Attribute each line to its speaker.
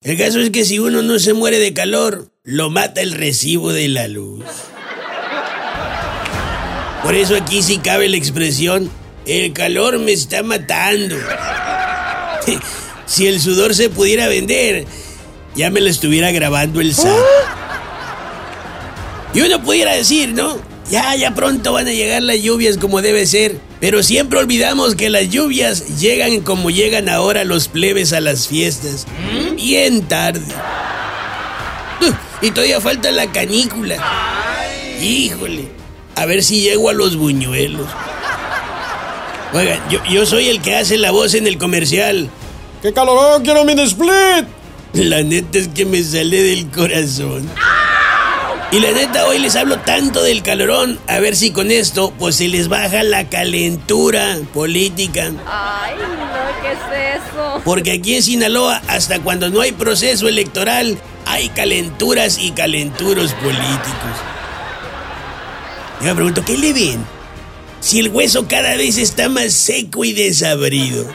Speaker 1: El caso es que si uno no se muere de calor, lo mata el recibo de la luz. Por eso aquí sí cabe la expresión, el calor me está matando. Si el sudor se pudiera vender, ya me lo estuviera grabando el SAT. Y uno pudiera decir, ¿no? Ya, ya pronto van a llegar las lluvias como debe ser. Pero siempre olvidamos que las lluvias llegan como llegan ahora los plebes a las fiestas. Bien tarde. Y todavía falta la canícula. Híjole. A ver si llego a los buñuelos. Oigan, yo, yo soy el que hace la voz en el comercial.
Speaker 2: ¡Qué calorón! ¡Quiero mi split!
Speaker 1: La neta es que me sale del corazón. Y la neta, hoy les hablo tanto del calorón, a ver si con esto, pues se les baja la calentura política.
Speaker 3: Ay, no, ¿qué es eso?
Speaker 1: Porque aquí en Sinaloa, hasta cuando no hay proceso electoral, hay calenturas y calenturos políticos. Yo me pregunto, ¿qué le ven? Si el hueso cada vez está más seco y desabrido.